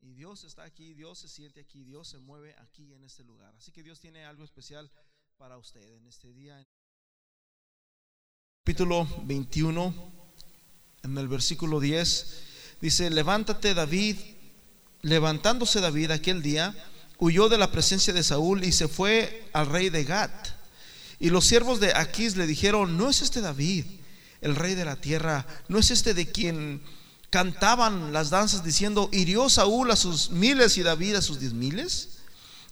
Y Dios está aquí, Dios se siente aquí, Dios se mueve aquí en este lugar. Así que Dios tiene algo especial para usted en este día. Capítulo 21, en el versículo 10, dice, levántate David, levantándose David aquel día, huyó de la presencia de Saúl y se fue al rey de Gat. Y los siervos de Aquís le dijeron, no es este David, el rey de la tierra, no es este de quien cantaban las danzas diciendo, hirió Saúl a sus miles y David a sus diez miles.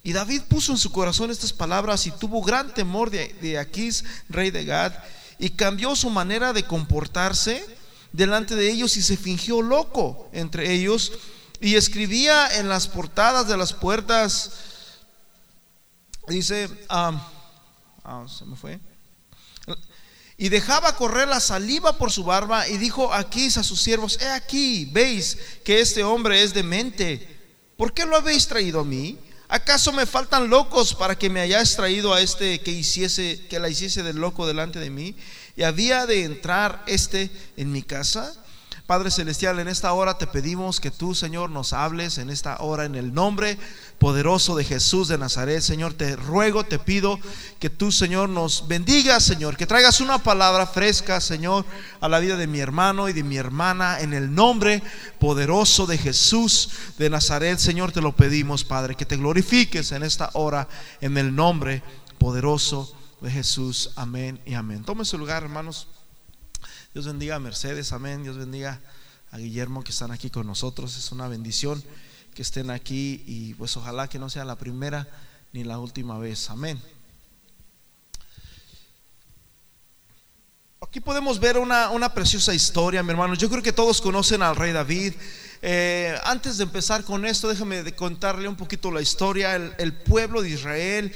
Y David puso en su corazón estas palabras y tuvo gran temor de, de Aquís, rey de Gad, y cambió su manera de comportarse delante de ellos y se fingió loco entre ellos y escribía en las portadas de las puertas, dice, ah, ah, se me fue, y dejaba correr la saliva por su barba y dijo aquí a sus siervos, he aquí, veis que este hombre es demente, ¿por qué lo habéis traído a mí? ¿Acaso me faltan locos para que me hayáis traído a este que hiciese, que la hiciese del loco delante de mí? Y había de entrar este en mi casa. Padre Celestial, en esta hora te pedimos que tú, Señor, nos hables en esta hora en el nombre poderoso de Jesús de Nazaret. Señor, te ruego, te pido que tú, Señor, nos bendigas, Señor, que traigas una palabra fresca, Señor, a la vida de mi hermano y de mi hermana en el nombre poderoso de Jesús de Nazaret. Señor, te lo pedimos, Padre, que te glorifiques en esta hora en el nombre poderoso de Jesús. Amén y amén. Tome su lugar, hermanos. Dios bendiga a Mercedes, amén. Dios bendiga a Guillermo que están aquí con nosotros. Es una bendición que estén aquí y pues ojalá que no sea la primera ni la última vez. Amén. Aquí podemos ver una, una preciosa historia, mi hermano. Yo creo que todos conocen al rey David. Eh, antes de empezar con esto, déjame contarle un poquito la historia. el pueblo de Israel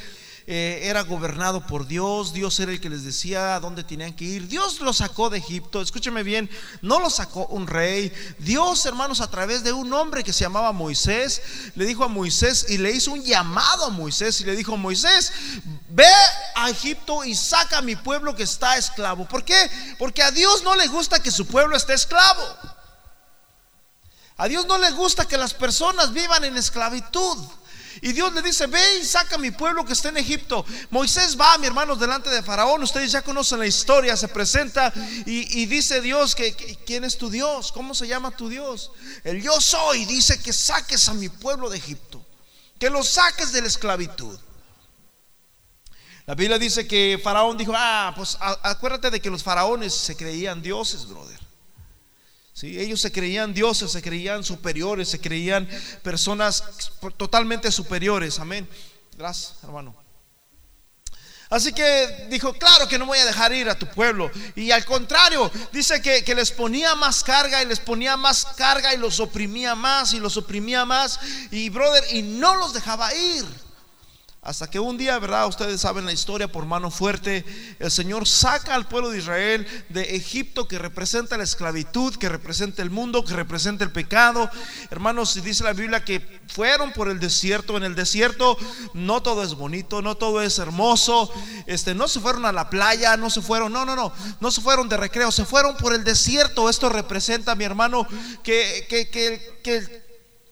eh, era gobernado por Dios, Dios era el que les decía a dónde tenían que ir. Dios los sacó de Egipto, escúcheme bien, no lo sacó un rey. Dios, hermanos, a través de un hombre que se llamaba Moisés, le dijo a Moisés y le hizo un llamado a Moisés y le dijo, Moisés, ve a Egipto y saca a mi pueblo que está esclavo. ¿Por qué? Porque a Dios no le gusta que su pueblo esté esclavo. A Dios no le gusta que las personas vivan en esclavitud. Y Dios le dice, ve y saca a mi pueblo que está en Egipto. Moisés va, mi hermanos, delante de Faraón. Ustedes ya conocen la historia, se presenta y, dice Dios que, ¿quién es tu Dios? ¿Cómo se llama tu Dios? El yo soy dice que saques a mi pueblo de Egipto, que lo saques de la esclavitud. La Biblia dice que Faraón dijo, ah, pues acuérdate de que los faraones se creían dioses, brother ellos se creían dioses, se creían superiores, se creían personas totalmente superiores. Amén. Gracias, hermano. Así que dijo, claro que no voy a dejar ir a tu pueblo. Y al contrario, dice que, que, les ponía más carga y les ponía más carga y los oprimía más y los oprimía más. Y brother, y no los dejaba ir. Hasta que un día, ¿verdad? Ustedes saben la historia por mano fuerte, el Señor saca al pueblo de Israel de Egipto que representa la esclavitud, que representa el mundo, que representa el pecado. Hermanos, dice la Biblia que fueron por el desierto. En el desierto no todo es bonito, no todo es hermoso. Este, no se fueron a la playa, no se fueron, no, no, no, no se fueron de recreo, se fueron por el desierto. Esto representa, mi hermano, que, que, que, que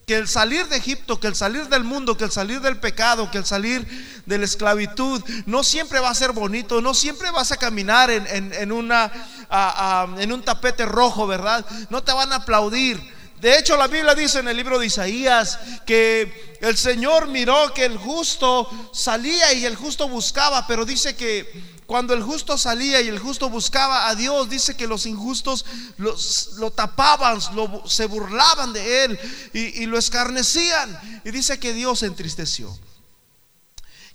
que el salir de Egipto, que el salir del mundo, que el salir del pecado, que el salir de la esclavitud, no siempre va a ser bonito, no siempre vas a caminar en, un tapete rojo, ¿verdad? No te van a aplaudir. De hecho, la Biblia dice en el libro de Isaías que el Señor miró que el justo salía y el justo buscaba, pero dice que cuando el justo salía y el justo buscaba a Dios, dice que los injustos lo tapaban, se burlaban de él y, lo escarnecían. Y dice que Dios se entristeció.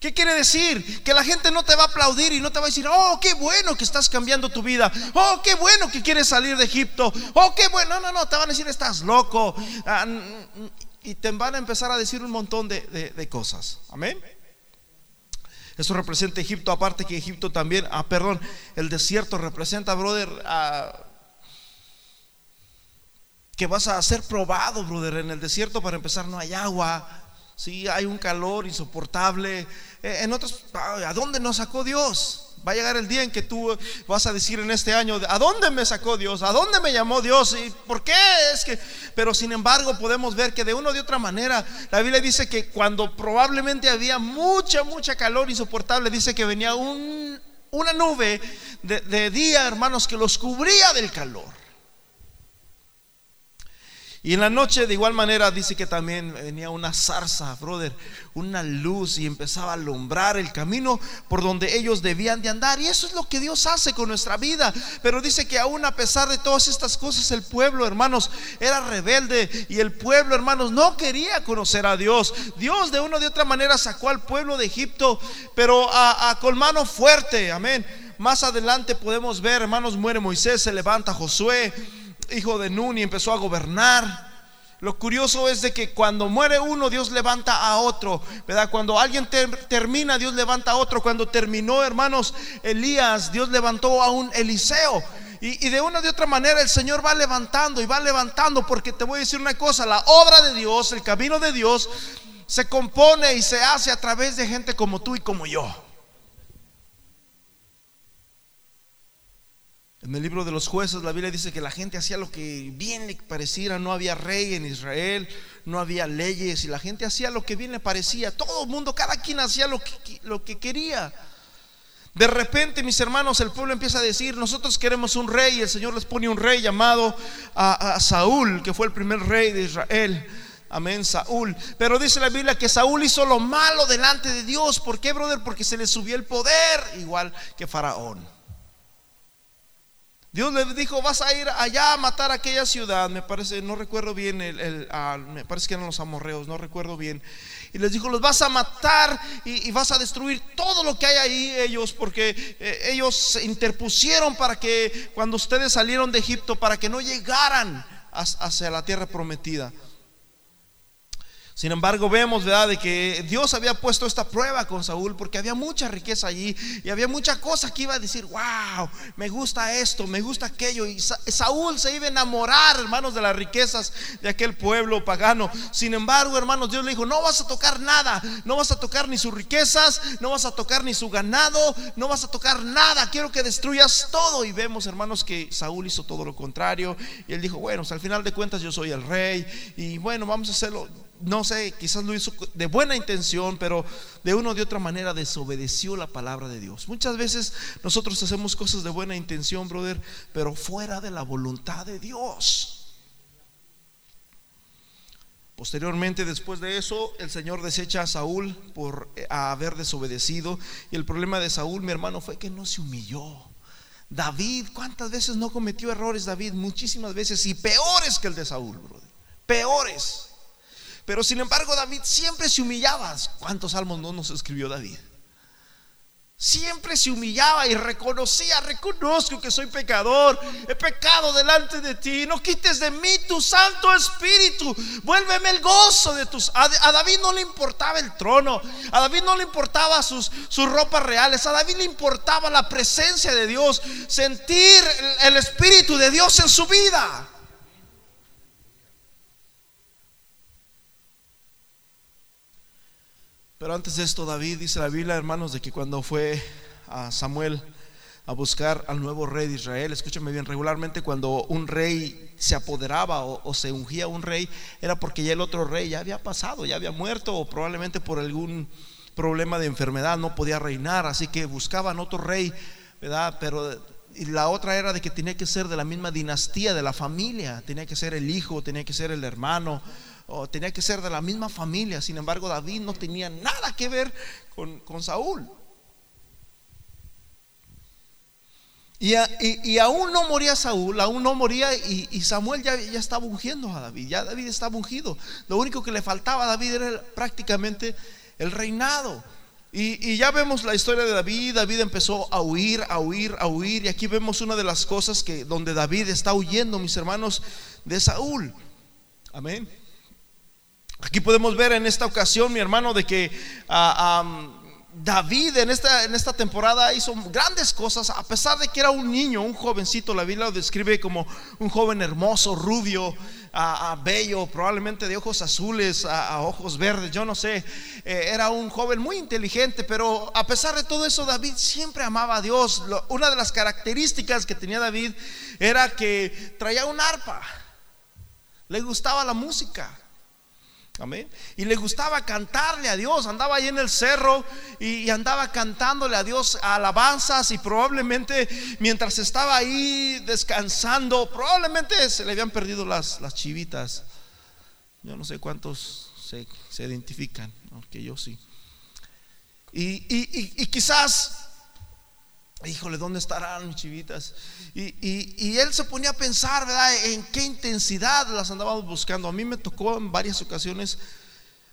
¿Qué quiere decir? Que la gente no te va a aplaudir y no te va a decir, oh, qué bueno que estás cambiando tu vida. Oh, qué bueno que quieres salir de Egipto. Oh, qué bueno. No, no, no, te van a decir, estás loco. Ah, y te van a empezar a decir un montón de cosas. Amén. Eso representa Egipto, aparte que Egipto también, ah, perdón, el desierto representa, brother, que vas a ser probado, brother, en el desierto para empezar no hay agua, sí, hay un calor insoportable. Eh, en otros, ¿a dónde nos sacó Dios? Va a llegar el día en que tú vas a decir en este año, ¿a dónde me sacó Dios? ¿A dónde me llamó Dios? ¿Y por qué? Es que, pero sin embargo podemos ver que de una o de otra manera, la Biblia dice que cuando probablemente había mucha, mucha calor insoportable, dice que venía una nube de, de día, hermanos, que los cubría del calor. Y en la noche de igual manera dice que también venía una zarza, brother, una luz y empezaba a alumbrar el camino por donde ellos debían de andar. Y eso es lo que Dios hace con nuestra vida. Pero dice que aún a pesar de todas estas cosas, el pueblo, hermanos, era rebelde y el pueblo, hermanos, no quería conocer a Dios. Dios de una o de otra manera sacó al pueblo de Egipto, pero a, con mano fuerte, amén. Más adelante podemos ver, hermanos, muere Moisés, se levanta Josué hijo de Nun, y empezó a gobernar. Lo curioso es de que cuando muere uno, Dios levanta a otro, ¿verdad? Cuando alguien termina, Dios levanta a otro. Cuando terminó, hermanos, Elías, Dios levantó a un Eliseo. Y, y, de una de otra manera el Señor va levantando y va levantando, porque te voy a decir una cosa, la obra de Dios, el camino de Dios, se compone y se hace a través de gente como tú y como yo. En el libro de los jueces la Biblia dice que la gente hacía lo que bien le pareciera, no había rey en Israel, no había leyes y la gente hacía lo que bien le parecía, todo el mundo, cada quien hacía lo que, lo que quería. De repente, mis hermanos, el pueblo empieza a decir, nosotros queremos un rey y el Señor les pone un rey llamado a, a Saúl, que fue el primer rey de Israel. Amén, Saúl. Pero dice la Biblia que Saúl hizo lo malo delante de Dios. ¿Por qué, brother? Porque se le subió el poder, igual que Faraón. Dios le dijo, vas a ir allá a matar a aquella ciudad. Me parece, no recuerdo bien, el, ah, me parece que eran los amorreos, no recuerdo bien. Y les dijo, los vas a matar y, vas a destruir todo lo que hay ahí ellos, porque eh, ellos se interpusieron para que cuando ustedes salieron de Egipto, para que no llegaran hacia la tierra prometida. Sin embargo, vemos, ¿verdad?, de que Dios había puesto esta prueba con Saúl porque había mucha riqueza allí y había mucha cosa que iba a decir, wow, me gusta esto, me gusta aquello. Y Saúl se iba a enamorar, hermanos, de las riquezas de aquel pueblo pagano. Sin embargo, hermanos, Dios le dijo, no vas a tocar nada, no vas a tocar ni sus riquezas, no vas a tocar ni su ganado, no vas a tocar nada, quiero que destruyas todo. Y vemos, hermanos, que Saúl hizo todo lo contrario. Y él dijo, bueno, al final de cuentas yo soy el rey y bueno, vamos a hacerlo no sé, quizás lo hizo de buena intención, pero de una o de otra manera desobedeció la palabra de Dios. Muchas veces nosotros hacemos cosas de buena intención, brother, pero fuera de la voluntad de Dios. Posteriormente, después de eso, el Señor desecha a Saúl por eh, haber desobedecido. Y el problema de Saúl, mi hermano, fue que no se humilló. David, ¿cuántas veces no cometió errores David? Muchísimas veces y peores que el de Saúl, brother. Peores. Pero sin embargo David siempre se humillaba. ¿Cuántos salmos no nos escribió David? Siempre se humillaba y reconocía, reconozco que soy pecador, he pecado delante de ti, no quites de mí tu Santo Espíritu, vuélveme el gozo de tus... A, David no le importaba el trono, a David no le importaba sus, sus ropas reales, a David le importaba la presencia de Dios, sentir el Espíritu de Dios en su vida. Pero antes de esto, David dice la Biblia, hermanos, de que cuando fue a Samuel a buscar al nuevo rey de Israel, escúchame bien, regularmente cuando un rey se apoderaba o, se ungía un rey, era porque ya el otro rey ya había pasado, ya había muerto o probablemente por algún problema de enfermedad no podía reinar, así que buscaban otro rey, ¿verdad? Pero y la otra era de que tenía que ser de la misma dinastía, de la familia, tenía que ser el hijo, tenía que ser el hermano tenía que ser de la misma familia. Sin embargo, David no tenía nada que ver con, Saúl. Y, aún no moría Saúl, aún no moría y, Samuel ya, ya, estaba ungiendo a David, ya David estaba ungido. Lo único que le faltaba a David era prácticamente el reinado. Y, y, ya vemos la historia de David, David empezó a huir, a huir, a huir. Y aquí vemos una de las cosas que donde David está huyendo, mis hermanos, de Saúl. Amén. Aquí podemos ver en esta ocasión, mi hermano, de que ah, David en esta, en esta temporada hizo grandes cosas, a pesar de que era un niño, un jovencito, la Biblia lo describe como un joven hermoso, rubio, a, bello, probablemente de ojos azules, a, ojos verdes, yo no sé, eh, era un joven muy inteligente, pero a pesar de todo eso, David siempre amaba a Dios. una de las características que tenía David era que traía un arpa, le gustaba la música. Amén. Y le gustaba cantarle a Dios. Andaba ahí en el cerro y, andaba cantándole a Dios alabanzas. Y probablemente mientras estaba ahí descansando, probablemente se le habían perdido las, las chivitas. Yo no sé cuántos se, identifican, aunque yo sí. Y, y quizás Híjole, ¿dónde estarán mis chivitas? Y, él se ponía a pensar, ¿verdad? En qué intensidad las andábamos buscando. A mí me tocó en varias ocasiones,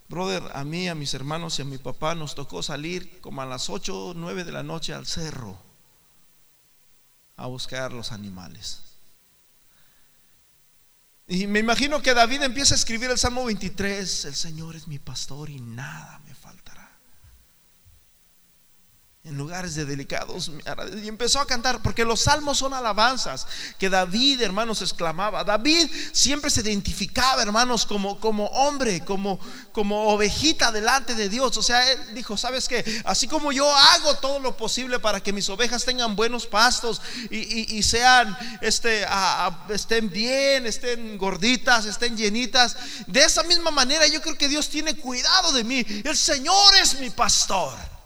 brother, a mí, a mis hermanos y a mi papá nos tocó salir como a las 8 o 9 de la noche al cerro a buscar los animales. Y me imagino que David empieza a escribir el Salmo 23, el Señor es mi pastor y nada me en lugares de delicados. Y empezó a cantar, porque los salmos son alabanzas que David, hermanos, exclamaba. David siempre se identificaba, hermanos, como, como hombre, como, como ovejita delante de Dios. O sea, él dijo, ¿sabes qué? Así como yo hago todo lo posible para que mis ovejas tengan buenos pastos y, sean, este, estén bien, estén gorditas, estén llenitas. De esa misma manera yo creo que Dios tiene cuidado de mí. El Señor es mi pastor.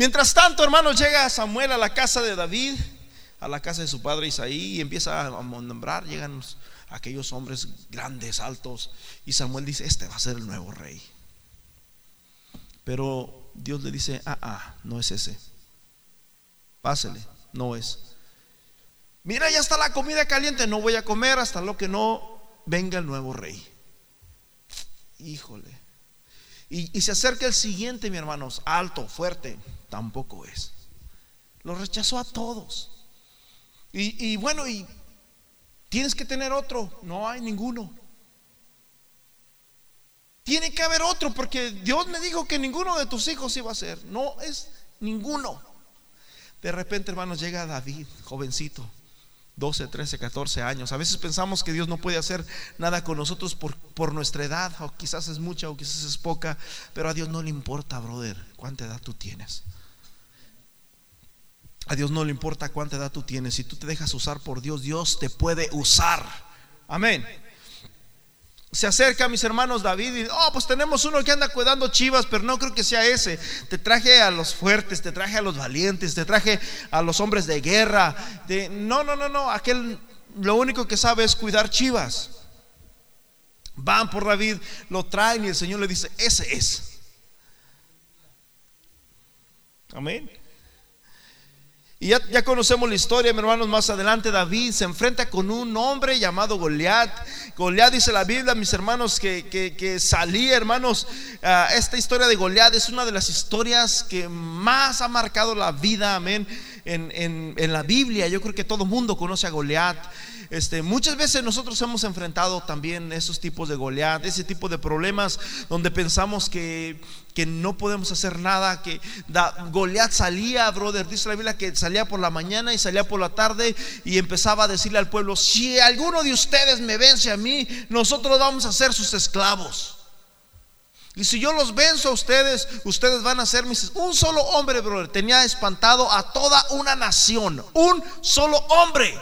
Mientras tanto, hermanos, llega Samuel a la casa de David, a la casa de su padre Isaí, y empieza a nombrar, llegan aquellos hombres grandes, altos, y Samuel dice, este va a ser el nuevo rey. Pero Dios le dice, ah, ah, no es ese. Pásele, no es. Mira, ya está la comida caliente, no voy a comer hasta lo que no venga el nuevo rey. Híjole. Y, y se acerca el siguiente, mi hermanos, alto, fuerte, tampoco es. Lo rechazó a todos. Y, bueno, y tienes que tener otro. No hay ninguno. Tiene que haber otro porque Dios me dijo que ninguno de tus hijos iba a ser. No es ninguno. De repente, hermanos, llega David, jovencito, 12, 13, 14 años. A veces pensamos que Dios no puede hacer nada con nosotros por, por, nuestra edad, o quizás es mucha o quizás es poca, pero a Dios no le importa, brother, cuánta edad tú tienes. A Dios no le importa cuánta edad tú tienes. Si tú te dejas usar por Dios, Dios te puede usar. Amén. Se acerca a mis hermanos David y oh, pues tenemos uno que anda cuidando chivas, pero no creo que sea ese. Te traje a los fuertes, te traje a los valientes, te traje a los hombres de guerra. De, no, no, no, no. Aquel lo único que sabe es cuidar chivas. Van por David, lo traen y el Señor le dice, ese es. Amén. Y ya, conocemos la historia, mis hermanos, más adelante David se enfrenta con un hombre llamado Goliat. Goliat dice la Biblia, mis hermanos, que, que, salía, hermanos, esta historia de Goliat es una de las historias que más ha marcado la vida, amén, en, en, en la Biblia. Yo creo que todo mundo conoce a Goliat. Este, muchas veces nosotros hemos enfrentado también esos tipos de Goliat, ese tipo de problemas donde pensamos que, que no podemos hacer nada, que Goliat salía, brother, dice la Biblia que salía por la mañana y salía por la tarde y empezaba a decirle al pueblo, si alguno de ustedes me vence a mí, nosotros vamos a ser sus esclavos. Y si yo los venzo a ustedes, ustedes van a ser mis... Un solo hombre, brother, tenía espantado a toda una nación. Un solo hombre.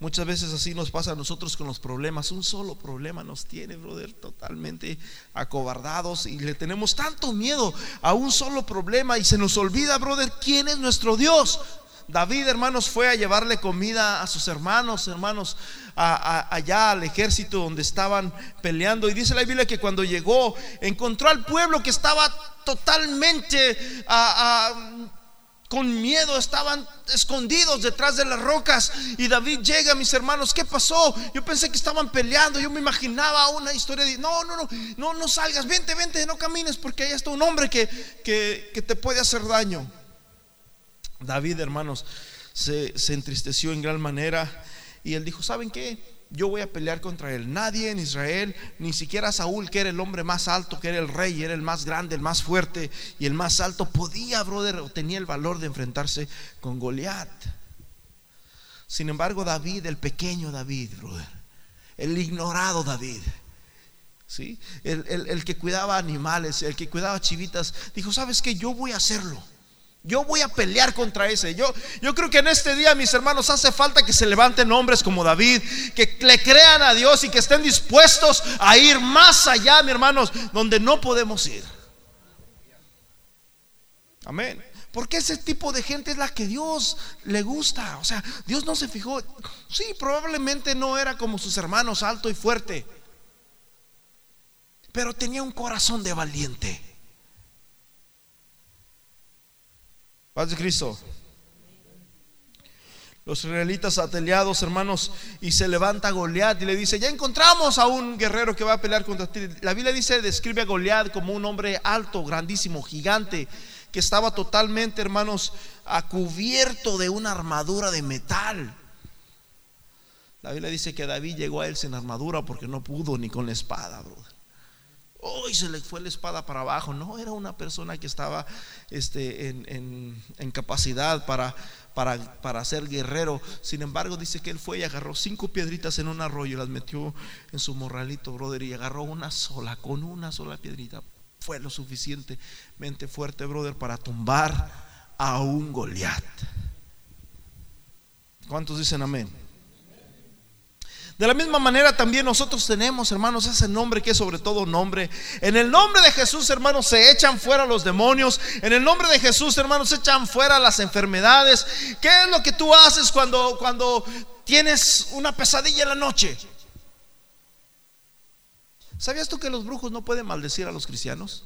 Muchas veces así nos pasa a nosotros con los problemas. Un solo problema nos tiene, brother, totalmente acobardados y le tenemos tanto miedo a un solo problema y se nos olvida, brother, quién es nuestro Dios. David, hermanos, fue a llevarle comida a sus hermanos, hermanos, allá al ejército donde estaban peleando. Y dice la Biblia que cuando llegó, encontró al pueblo que estaba totalmente con miedo, estaban escondidos detrás de las rocas. Y David llega, mis hermanos, ¿qué pasó? Yo pensé que estaban peleando, yo me imaginaba una historia de, no, no, no, no, no salgas, vente, vente, no camines, porque ahí está un hombre que, que, te puede hacer daño. David, hermanos, se, se entristeció en gran manera y él dijo, ¿saben qué? Yo voy a pelear contra él. Nadie en Israel, ni siquiera Saúl, que era el hombre más alto, que era el rey, era el más grande, el más fuerte y el más alto, podía, brother, o tenía el valor de enfrentarse con Goliat. Sin embargo, David, el pequeño David, brother, el ignorado David, ¿sí? el, el que cuidaba animales, el que cuidaba chivitas, dijo, ¿sabes qué? Yo voy a hacerlo. Yo voy a pelear contra ese. Yo, yo creo que en este día, mis hermanos, hace falta que se levanten hombres como David, que le crean a Dios y que estén dispuestos a ir más allá, mis hermanos, donde no podemos ir. Amén. Porque ese tipo de gente es la que Dios le gusta. O sea, Dios no se fijó. Sí, probablemente no era como sus hermanos, alto y fuerte. Pero tenía un corazón de valiente. Paz de Cristo. Los israelitas ateleados, hermanos, y se levanta Goliat y le dice, ya encontramos a un guerrero que va a pelear contra ti. La Biblia dice, describe a Goliat como un hombre alto, grandísimo, gigante, que estaba totalmente, hermanos, a cubierto de una armadura de metal. La Biblia dice que David llegó a él sin armadura porque no pudo ni con la espada, brother. Hoy se le fue la espada para abajo. No, era una persona que estaba este, en, capacidad para, para, para, ser guerrero. Sin embargo, dice que él fue y agarró cinco piedritas en un arroyo y las metió en su morralito, brother, y agarró una sola, con una sola piedrita. Fue lo suficientemente fuerte, brother, para tumbar a un Goliat. ¿Cuántos dicen amén? De la misma manera también nosotros tenemos, hermanos, ese nombre que es sobre todo nombre. En el nombre de Jesús, hermanos, se echan fuera los demonios. En el nombre de Jesús, hermanos, se echan fuera las enfermedades. ¿Qué es lo que tú haces cuando, cuando tienes una pesadilla en la noche? ¿Sabías tú que los brujos no pueden maldecir a los cristianos?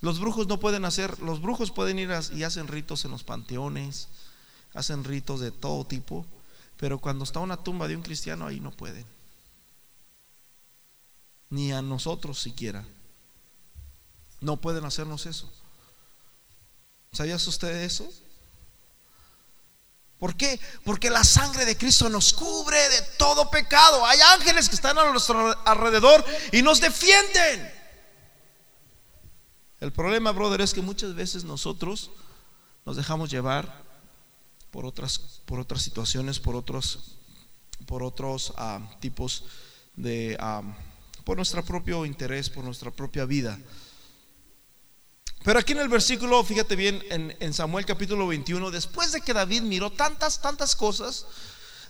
Los brujos no pueden hacer, los brujos pueden ir y hacen ritos en los panteones hacen ritos de todo tipo, pero cuando está una tumba de un cristiano ahí no pueden. Ni a nosotros siquiera. No pueden hacernos eso. ¿Sabías usted eso? ¿Por qué? Porque la sangre de Cristo nos cubre de todo pecado. Hay ángeles que están a nuestro alrededor y nos defienden. El problema, brother, es que muchas veces nosotros nos dejamos llevar por otras, por otras situaciones, por otros, por otros ah, tipos de, ah, por nuestro propio interés, por nuestra propia vida. Pero aquí en el versículo, fíjate bien, en, en, Samuel capítulo 21, después de que David miró tantas, tantas cosas,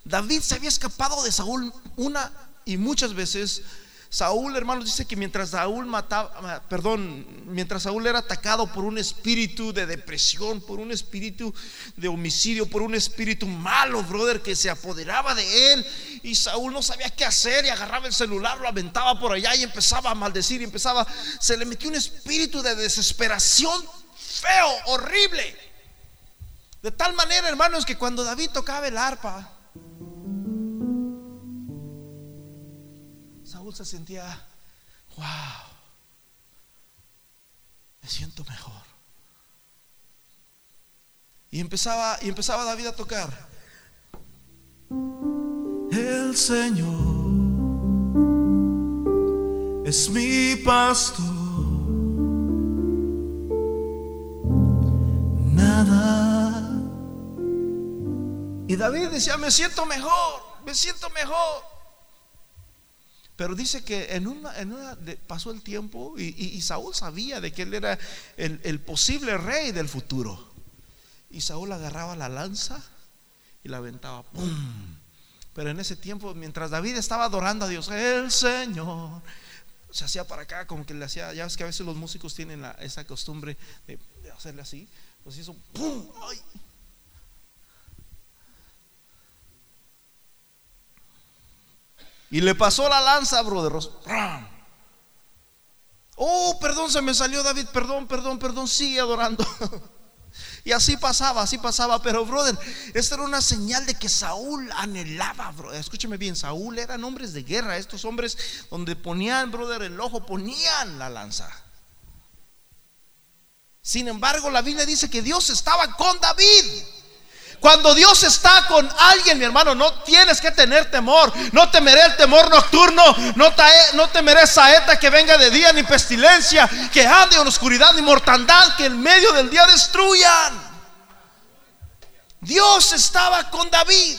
David se había escapado de Saúl una y muchas veces Saúl, hermanos, dice que mientras Saúl mataba, perdón, mientras Saúl era atacado por un espíritu de depresión, por un espíritu de homicidio, por un espíritu malo, brother, que se apoderaba de él, y Saúl no sabía qué hacer y agarraba el celular, lo aventaba por allá y empezaba a maldecir y empezaba, se le metió un espíritu de desesperación feo, horrible. De tal manera, hermanos, que cuando David tocaba el arpa, se sentía, wow, me siento mejor. Y empezaba, y empezaba David a tocar. El Señor es mi pastor. Nada. Y David decía, me siento mejor, me siento mejor. Pero dice que en una, pasó el tiempo y, Saúl sabía de que él era el, posible rey del futuro. Y Saúl agarraba la lanza y la aventaba. Pero en ese tiempo, mientras David estaba adorando a Dios, el Señor, se hacía para acá, como que le hacía, ya ves que a veces los músicos tienen esa costumbre de, hacerle así, pues hizo, ¡pum! ¡Ay! Y le pasó la lanza, brother. Oh, perdón, se me salió David. Perdón, perdón, perdón. Sigue adorando. Y así pasaba, así pasaba. Pero, brother, esta era una señal de que Saúl anhelaba, brother. Escúcheme bien, Saúl eran hombres de guerra. Estos hombres donde ponían, brother, el ojo, ponían la lanza. Sin embargo, la Biblia dice que Dios estaba con David. Cuando Dios está con alguien, mi hermano, no tienes que tener temor. No temeré el temor nocturno, no, no temeré saeta que venga de día, ni pestilencia, que ande en oscuridad, ni mortandad, que en medio del día destruyan. Dios estaba con David.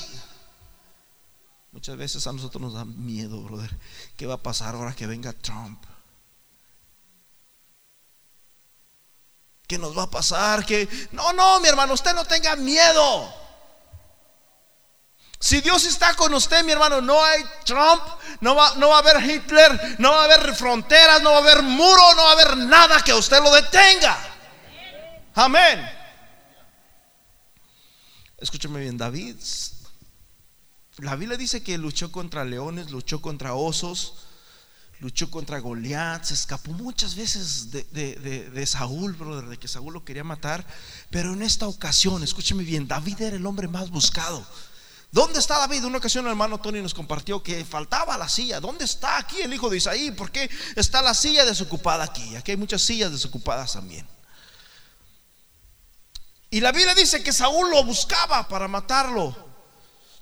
Muchas veces a nosotros nos da miedo, brother. ¿Qué va a pasar ahora que venga Trump? ¿Qué nos va a pasar? Que no, no, mi hermano, usted no tenga miedo. Si Dios está con usted, mi hermano, no hay Trump, no va, no va a haber Hitler, no va a haber fronteras, no va a haber muro, no va a haber nada que usted lo detenga. Amén. Escúcheme bien, David. La Biblia dice que luchó contra leones, luchó contra osos, luchó contra Goliat, se escapó muchas veces de, Saúl, brother, de que Saúl lo quería matar. Pero en esta ocasión, escúcheme bien, David era el hombre más buscado. ¿Dónde está David? Una ocasión el hermano Tony nos compartió que faltaba la silla. ¿Dónde está aquí el hijo de Isaí? ¿Por qué está la silla desocupada aquí? Aquí hay muchas sillas desocupadas también. Y la Biblia dice que Saúl lo buscaba para matarlo.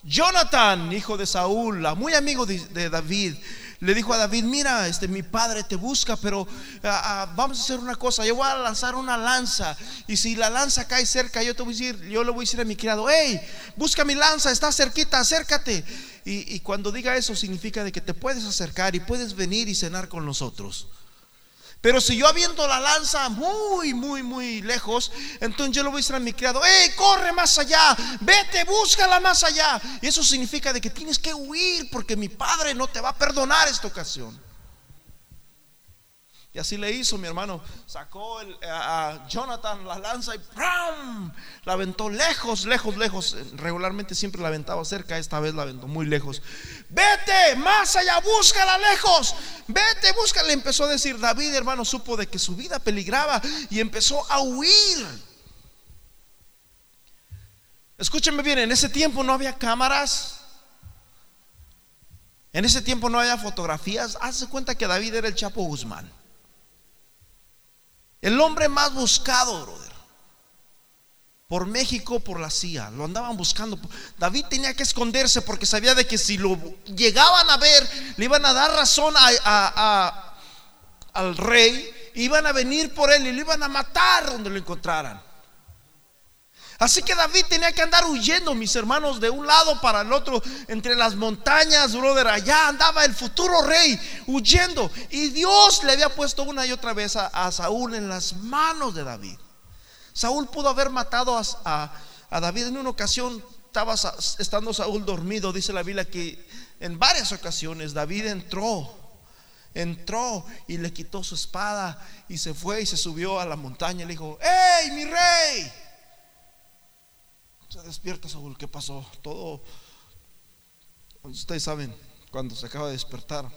Jonathan, hijo de Saúl, muy amigo de David, le dijo a David, mira, este, mi padre te busca, pero ah, ah, vamos a hacer una cosa, yo voy a lanzar una lanza y si la lanza cae cerca, yo te voy a decir, yo le voy a decir a mi criado, hey, busca mi lanza, está cerquita, acércate. Y, y cuando diga eso significa de que te puedes acercar y puedes venir y cenar con nosotros. Pero si yo habiendo la lanza muy, muy, muy lejos, entonces yo le voy a decir a mi criado, hey, corre más allá, vete, búscala más allá. Y eso significa de que tienes que huir porque mi padre no te va a perdonar esta ocasión. Y así le hizo mi hermano. Sacó a Jonathan la lanza y ¡pram! la aventó lejos, lejos, lejos. Regularmente siempre la aventaba cerca, esta vez la aventó muy lejos. Vete, más allá, búscala lejos. Vete, búscala. empezó a decir, David, hermano, supo de que su vida peligraba y empezó a huir. Escúchenme bien, en ese tiempo no había cámaras. En ese tiempo no había fotografías. Hazte cuenta que David era el Chapo Guzmán. El hombre más buscado, brother. Por México, por la CIA. Lo andaban buscando. David tenía que esconderse porque sabía de que si lo llegaban a ver, le iban a dar razón al rey. Iban a venir por él y lo iban a matar donde lo encontraran. Así que David tenía que andar huyendo, mis hermanos, de un lado para el otro, entre las montañas, brother. Allá andaba el futuro rey huyendo. Y Dios le había puesto una y otra vez a, Saúl en las manos de David. Saúl pudo haber matado a, David en una ocasión. Estaba estando Saúl dormido, dice la Biblia que en varias ocasiones David entró entró y le quitó su espada y se fue y se subió a la montaña y le dijo, ¡Hey, mi rey! Despierta Saúl, ¿qué pasó? Todo, ustedes saben, cuando se acaba de despertar.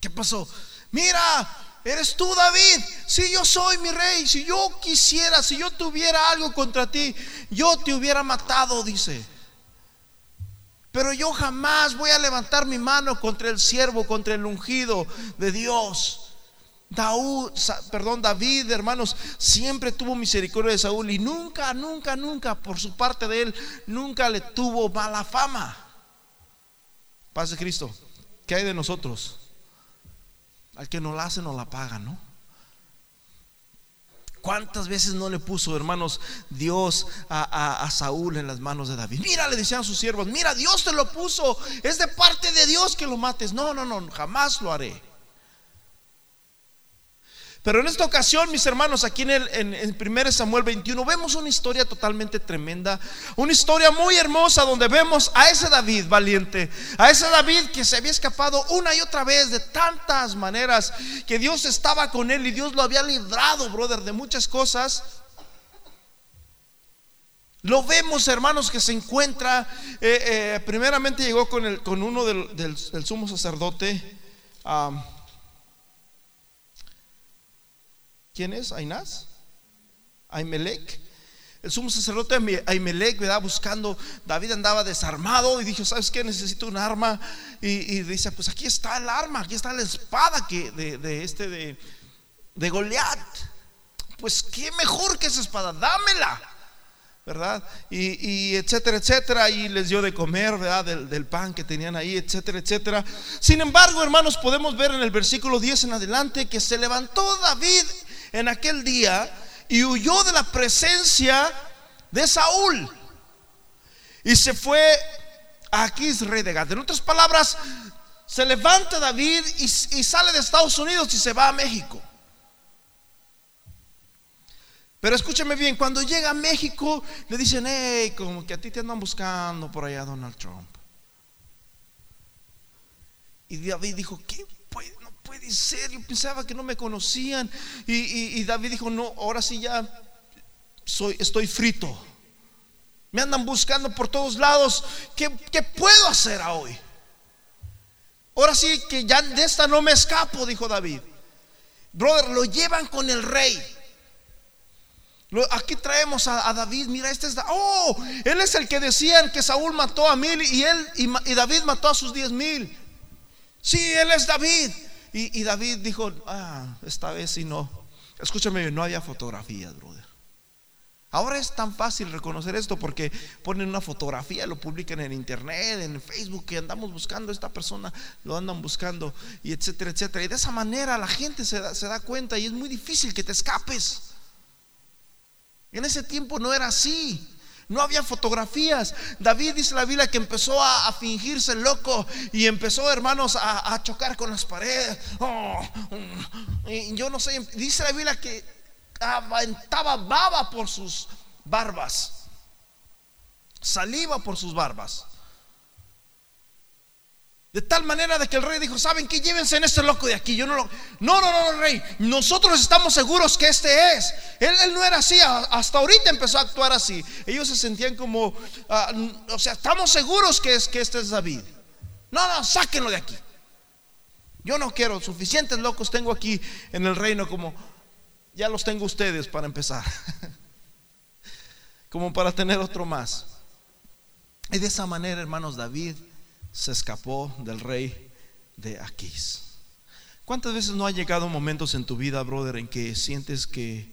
¿Qué pasó? Mira, eres tú David. Si yo soy mi rey, si yo quisiera, si yo tuviera algo contra ti, yo te hubiera matado, dice. Pero yo jamás voy a levantar mi mano contra el siervo, contra el ungido de Dios. David, hermanos, siempre tuvo misericordia de Saúl y nunca, nunca, nunca, por su parte de él, nunca le tuvo mala fama. Paz de Cristo, ¿qué hay de nosotros? Al que no la hace, no la paga, ¿no? ¿Cuántas veces no le puso, hermanos, Dios a, a, Saúl en las manos de David? Mira, le decían sus siervos, mira, Dios te lo puso, es de parte de Dios que lo mates. No, no, no, jamás lo haré. Pero en esta ocasión, mis hermanos, aquí en, el, en, 1 Samuel 21, vemos una historia totalmente tremenda, una historia muy hermosa donde vemos a ese David valiente, a ese David que se había escapado una y otra vez de tantas maneras, que Dios estaba con él y Dios lo había librado, brother, de muchas cosas. Lo vemos, hermanos, que se encuentra, eh, eh, primeramente llegó con, el, con uno del, sumo sacerdote. ¿Quién es? Ainás. Aimelec. El sumo sacerdote Aimelec, ¿verdad? Buscando, David andaba desarmado y dijo, ¿sabes qué? Necesito un arma. Y, dice, pues aquí está el arma, aquí está la espada que de, este de, de Goliat. Pues qué mejor que esa espada, dámela. ¿verdad? Y, etcétera, etcétera, y les dio de comer, ¿verdad? Del, pan que tenían ahí, etcétera, etcétera. Sin embargo, hermanos, podemos ver en el versículo 10 en adelante que se levantó David en aquel día y huyó de la presencia de Saúl y se fue a Aquis, rey de Gad. En otras palabras, se levanta David y, y sale de Estados Unidos y se va a México. Pero escúchame bien, cuando llega a México le dicen, hey, como que a ti te andan buscando por allá Donald Trump. Y David dijo, ¿qué puede ser? Yo pensaba que no me conocían. Y, David dijo, no, ahora sí ya soy, estoy frito. Me andan buscando por todos lados. ¿Qué, ¿Qué puedo hacer hoy? Ahora sí que ya de esta no me escapo, dijo David. Brother, lo llevan con el rey. Aquí traemos a, David, mira, este es, oh, él es el que decían que Saúl mató a mil y él y, David mató a sus diez mil. Sí, él es David. Y, David dijo, ah, esta vez sí no. Escúchame, no había fotografías, brother. Ahora es tan fácil reconocer esto porque ponen una fotografía, lo publican en internet, en Facebook, que andamos buscando a esta persona, lo andan buscando, y etcétera, etcétera. Y de esa manera la gente se se da cuenta y es muy difícil que te escapes. En ese tiempo no era así. No había fotografías. David dice la Biblia que empezó a, fingirse loco y empezó, hermanos, a, chocar con las paredes. Oh, mm, yo no sé, dice la Biblia que aventaba baba por sus barbas, saliva por sus barbas. De tal manera de que el rey dijo, ¿saben qué? Llévense en este loco de aquí. Yo no lo... No, no, no, rey. Nosotros estamos seguros que este es. Él, no era así. Hasta ahorita empezó a actuar así. Ellos se sentían como, ah, o sea, estamos seguros que, es, que este es David. No, no, sáquenlo de aquí. Yo no quiero. Suficientes locos tengo aquí en el reino como, ya los tengo ustedes para empezar. como para tener otro más. Y de esa manera, hermanos, David se escapó del rey de Aquís. ¿Cuántas veces no ha llegado momentos en tu vida, brother, en que sientes que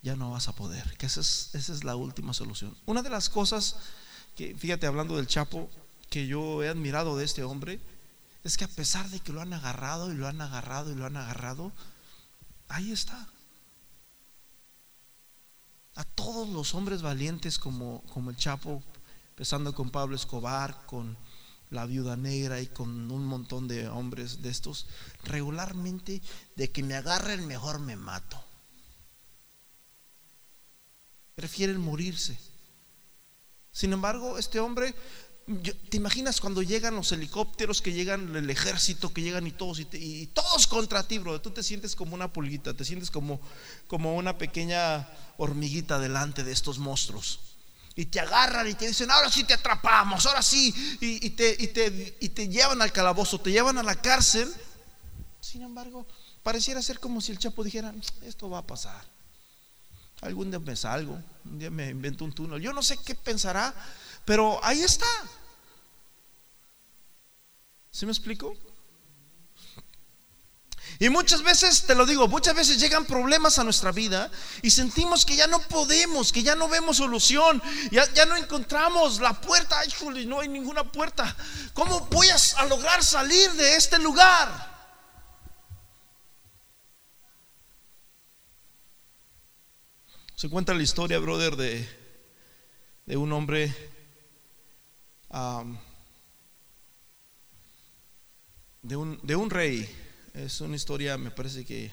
ya no vas a poder? Que esa es, esa es la última solución. Una de las cosas que, fíjate, hablando del Chapo, que yo he admirado de este hombre, es que a pesar de que lo han agarrado y lo han agarrado y lo han agarrado, ahí está. A todos los hombres valientes como, como el Chapo, empezando con Pablo Escobar, con la viuda negra y con un montón de hombres de estos, regularmente de que me agarren mejor me mato. Prefieren morirse. Sin embargo, este hombre, ¿te imaginas cuando llegan los helicópteros, que llegan el ejército, que llegan y todos, y, todos contra ti, bro? Tú te sientes como una pulguita, te sientes como, como una pequeña hormiguita delante de estos monstruos y te agarran y te dicen, ahora sí te atrapamos, ahora sí, y, te, y, te, llevan al calabozo, te llevan a la cárcel. Sin embargo, pareciera ser como si el Chapo dijera, esto va a pasar. Algún día me salgo, un día me invento un túnel. Yo no sé qué pensará, pero ahí está. ¿Sí me explico? Y muchas veces, te lo digo, muchas veces llegan problemas a nuestra vida y sentimos que ya no podemos, que ya no vemos solución, ya, ya no encontramos la puerta, ay, no hay ninguna puerta. ¿Cómo voy a, lograr salir de este lugar? Se cuenta la historia, brother, de, de un hombre de, un, de un rey es una historia, me parece que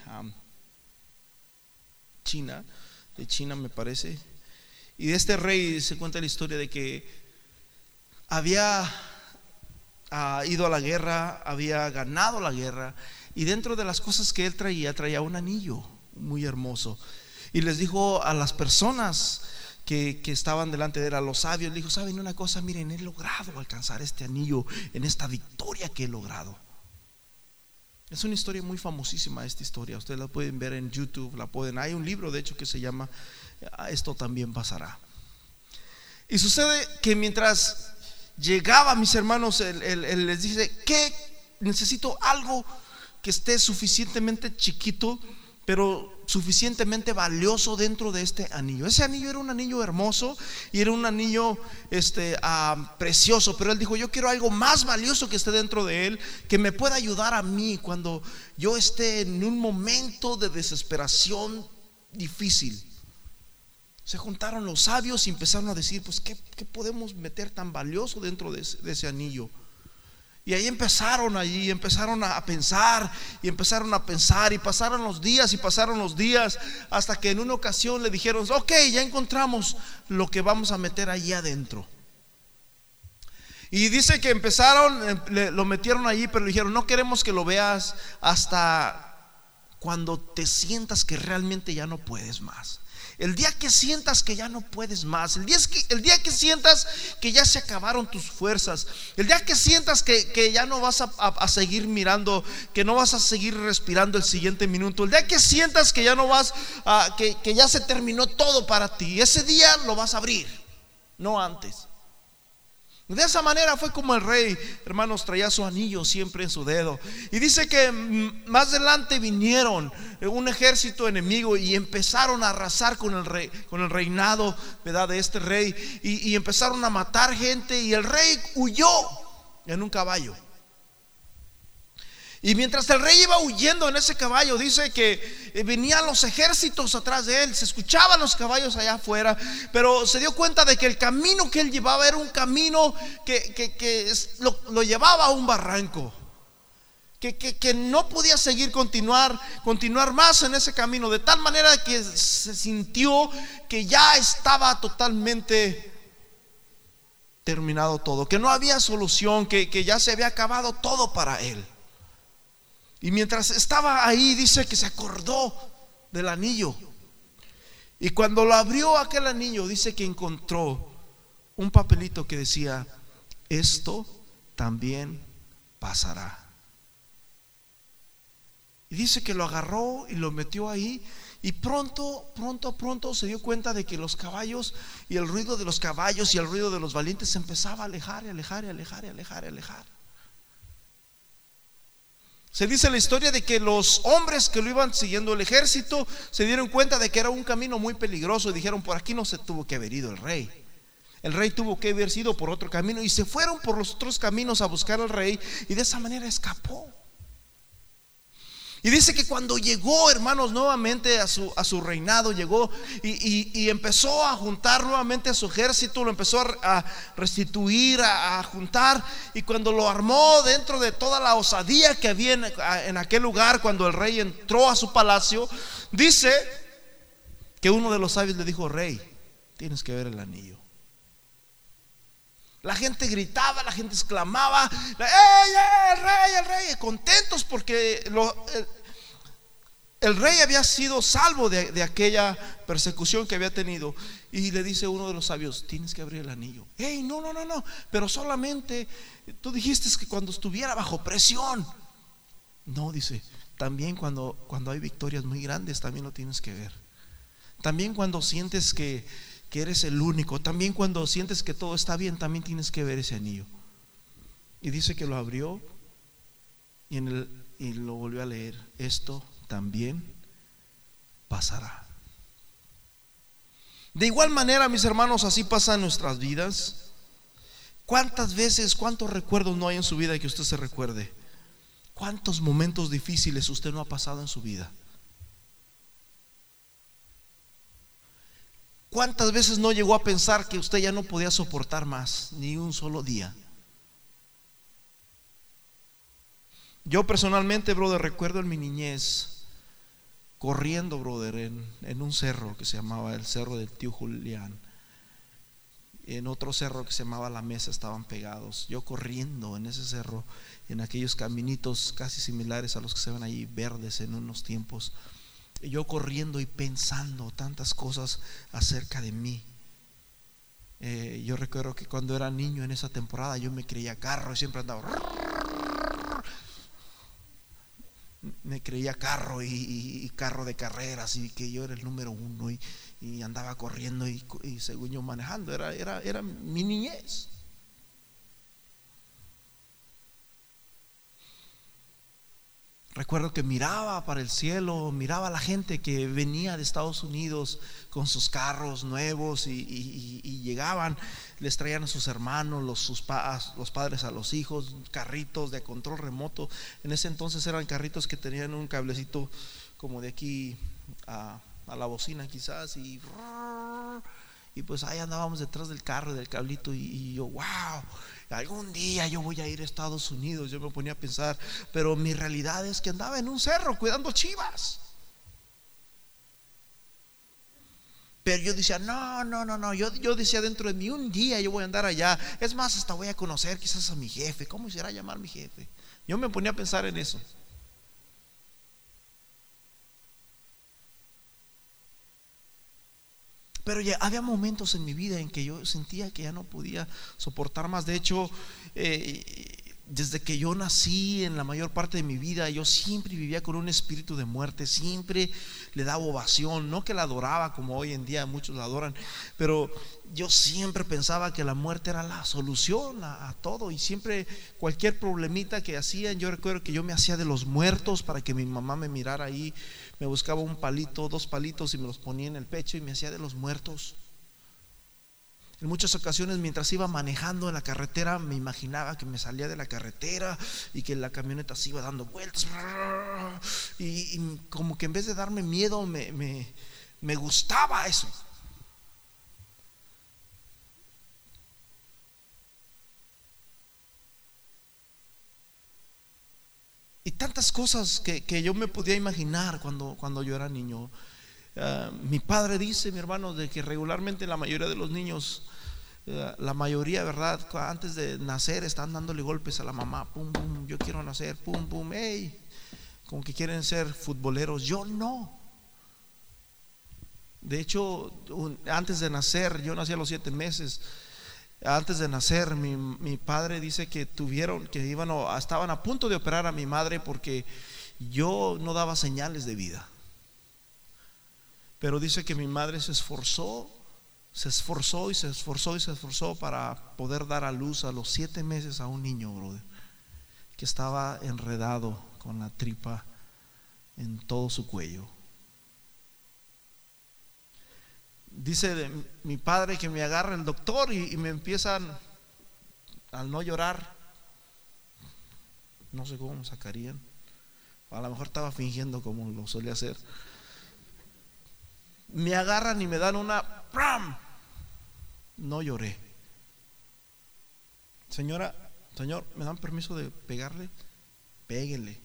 China, de China me parece. Y de este rey se cuenta la historia de que había ah, ido a la guerra, había ganado la guerra, y dentro de las cosas que él traía, traía un anillo muy hermoso. Y les dijo a las personas que, que, estaban delante de él, a los sabios, le dijo, ¿saben una cosa? Miren, he logrado alcanzar este anillo en esta victoria que he logrado. Es una historia muy famosísima esta historia. Ustedes la pueden ver en YouTube, la pueden. Hay un libro de hecho que se llama ah, Esto también pasará. Y sucede que mientras llegaba mis hermanos, él, les dice que necesito algo que esté suficientemente chiquito pero suficientemente valioso dentro de este anillo. Ese anillo era un anillo hermoso y era un anillo este, ah, precioso, pero él dijo, yo quiero algo más valioso que esté dentro de él, que me pueda ayudar a mí cuando yo esté en un momento de desesperación difícil. Se juntaron los sabios y empezaron a decir, pues, ¿qué, podemos meter tan valioso dentro de ese anillo? Y ahí empezaron allí, empezaron a pensar y empezaron a pensar y pasaron los días y pasaron los días hasta que en una ocasión le dijeron, ok, ya encontramos lo que vamos a meter allí adentro. Y dice que empezaron, eh, lo metieron allí, pero le dijeron, no queremos que lo veas hasta cuando te sientas que realmente ya no puedes más. El día que sientas que ya no puedes más, el día, que, el día que sientas que ya se acabaron tus fuerzas, el día que sientas que, ya no vas a, seguir mirando, que no vas a seguir respirando el siguiente minuto, el día que sientas que ya no vas, a, que, que ya se terminó todo para ti, ese día lo vas a abrir, no antes. De esa manera fue como el rey, hermanos, traía su anillo siempre en su dedo. Y dice que mm, más adelante vinieron un ejército enemigo y empezaron a arrasar con el rey, con el reinado. De este rey. Y empezaron a matar gente y el rey huyó en un caballo. Y mientras el rey iba huyendo en ese caballo, dice que eh, venían los ejércitos atrás de él, se escuchaban los caballos allá afuera, pero se dio cuenta de que el camino que él llevaba era un camino que, lo, llevaba a un barranco. Que, que, no podía seguir continuar, continuar más en ese camino, de tal manera que se sintió que ya estaba totalmente terminado todo, que no había solución, que, que ya se había acabado todo para él. Y mientras estaba ahí, dice que se acordó del anillo. Y cuando lo abrió aquel anillo, dice que encontró un papelito que decía, esto también pasará. Y dice que lo agarró y lo metió ahí. Y pronto, pronto, pronto se dio cuenta de que los caballos y el ruido de los caballos y el ruido de los valientes se empezaba a alejar y alejar y alejar y alejar y alejar. Se dice la historia de que los hombres que lo iban siguiendo el ejército se dieron cuenta de que era un camino muy peligroso y dijeron, por aquí no se tuvo que haber ido el rey. El rey tuvo que haber sido por otro camino y se fueron por los otros caminos a buscar al rey y de esa manera escapó. Y dice que cuando llegó, hermanos, nuevamente a su, a su reinado, llegó y, empezó a juntar nuevamente a su ejército, lo empezó a, restituir, a, juntar. Y cuando lo armó dentro de toda la osadía que había en, en aquel lugar, cuando el rey entró a su palacio, dice que uno de los sabios le dijo, rey, tienes que ver el anillo. La gente gritaba, la gente exclamaba, ¡Ey, el rey, el rey! Contentos porque el, rey había sido salvo de, aquella persecución que había tenido. Y le dice uno de los sabios, tienes que abrir el anillo. ¡Ey, no, no, no, no! Pero solamente tú dijiste que cuando estuviera bajo presión. No, dice, también cuando, cuando hay victorias muy grandes, también lo tienes que ver. También cuando sientes que que eres el único. También cuando sientes que todo está bien, también tienes que ver ese anillo. Y dice que lo abrió y, en el, y lo volvió a leer. Esto también pasará. De igual manera, mis hermanos, así pasan nuestras vidas. ¿Cuántas veces, cuántos recuerdos no hay en su vida que usted se recuerde? ¿Cuántos momentos difíciles usted no ha pasado en su vida? ¿Cuántas veces no llegó a pensar que usted ya no podía soportar más ni un solo día? Yo personalmente, brother, recuerdo en mi niñez corriendo, brother, en, un cerro que se llamaba el Cerro del Tío Julián. En otro cerro que se llamaba La Mesa estaban pegados. Yo corriendo en ese cerro, en aquellos caminitos casi similares a los que se ven ahí verdes en unos tiempos yo corriendo y pensando tantas cosas acerca de mí. Eh, yo recuerdo que cuando era niño en esa temporada yo me creía carro y siempre andaba. Me creía carro y, carro de carreras y que yo era el número uno y, andaba corriendo y, según yo manejando. Era, era, era mi niñez. Recuerdo que miraba para el cielo, miraba a la gente que venía de Estados Unidos con sus carros nuevos y, llegaban, les traían a sus hermanos, los, sus los padres a los hijos, carritos de control remoto. En ese entonces eran carritos que tenían un cablecito como de aquí a, la bocina quizás y, y pues ahí andábamos detrás del carro, del cablito y yo, wow algún día yo voy a ir a Estados Unidos, yo me ponía a pensar, pero mi realidad es que andaba en un cerro cuidando chivas. Pero yo decía, no, no, no, no, yo, yo decía dentro de mí, un día yo voy a andar allá. Es más, hasta voy a conocer quizás a mi jefe. ¿Cómo será llamar mi jefe? Yo me ponía a pensar en eso. Pero ya había momentos en mi vida en que yo sentía que ya no podía soportar más. De hecho, eh, desde que yo nací, en la mayor parte de mi vida, yo siempre vivía con un espíritu de muerte, siempre le daba ovación, no que la adoraba como hoy en día muchos la adoran, pero yo siempre pensaba que la muerte era la solución a, todo y siempre cualquier problemita que hacían, yo recuerdo que yo me hacía de los muertos para que mi mamá me mirara ahí, me buscaba un palito, dos palitos y me los ponía en el pecho y me hacía de los muertos. En muchas ocasiones mientras iba manejando en la carretera me imaginaba que me salía de la carretera y que la camioneta se iba dando vueltas. Y, como que en vez de darme miedo me, me gustaba eso. Y tantas cosas que, yo me podía imaginar cuando, cuando yo era niño. Ah, mi padre dice, mi hermano, de que regularmente la mayoría de los niños la mayoría, ¿verdad? Antes de nacer están dándole golpes a la mamá, pum, pum, yo quiero nacer, pum, pum, hey, como que quieren ser futboleros, yo no. De hecho, antes de nacer, yo nací a los siete meses, antes de nacer, mi, mi padre dice que tuvieron, que iban, estaban a punto de operar a mi madre porque yo no daba señales de vida. Pero dice que mi madre se esforzó se esforzó y se esforzó y se esforzó para poder dar a luz a los siete meses a un niño, brother, que estaba enredado con la tripa en todo su cuello. Dice mi padre que me agarra el doctor y, me empiezan, al no llorar, no sé cómo me sacarían, a lo mejor estaba fingiendo como lo solía hacer me agarran y me dan una ¡pram! No lloré. Señora, señor, ¿me dan permiso de pegarle? Péguele.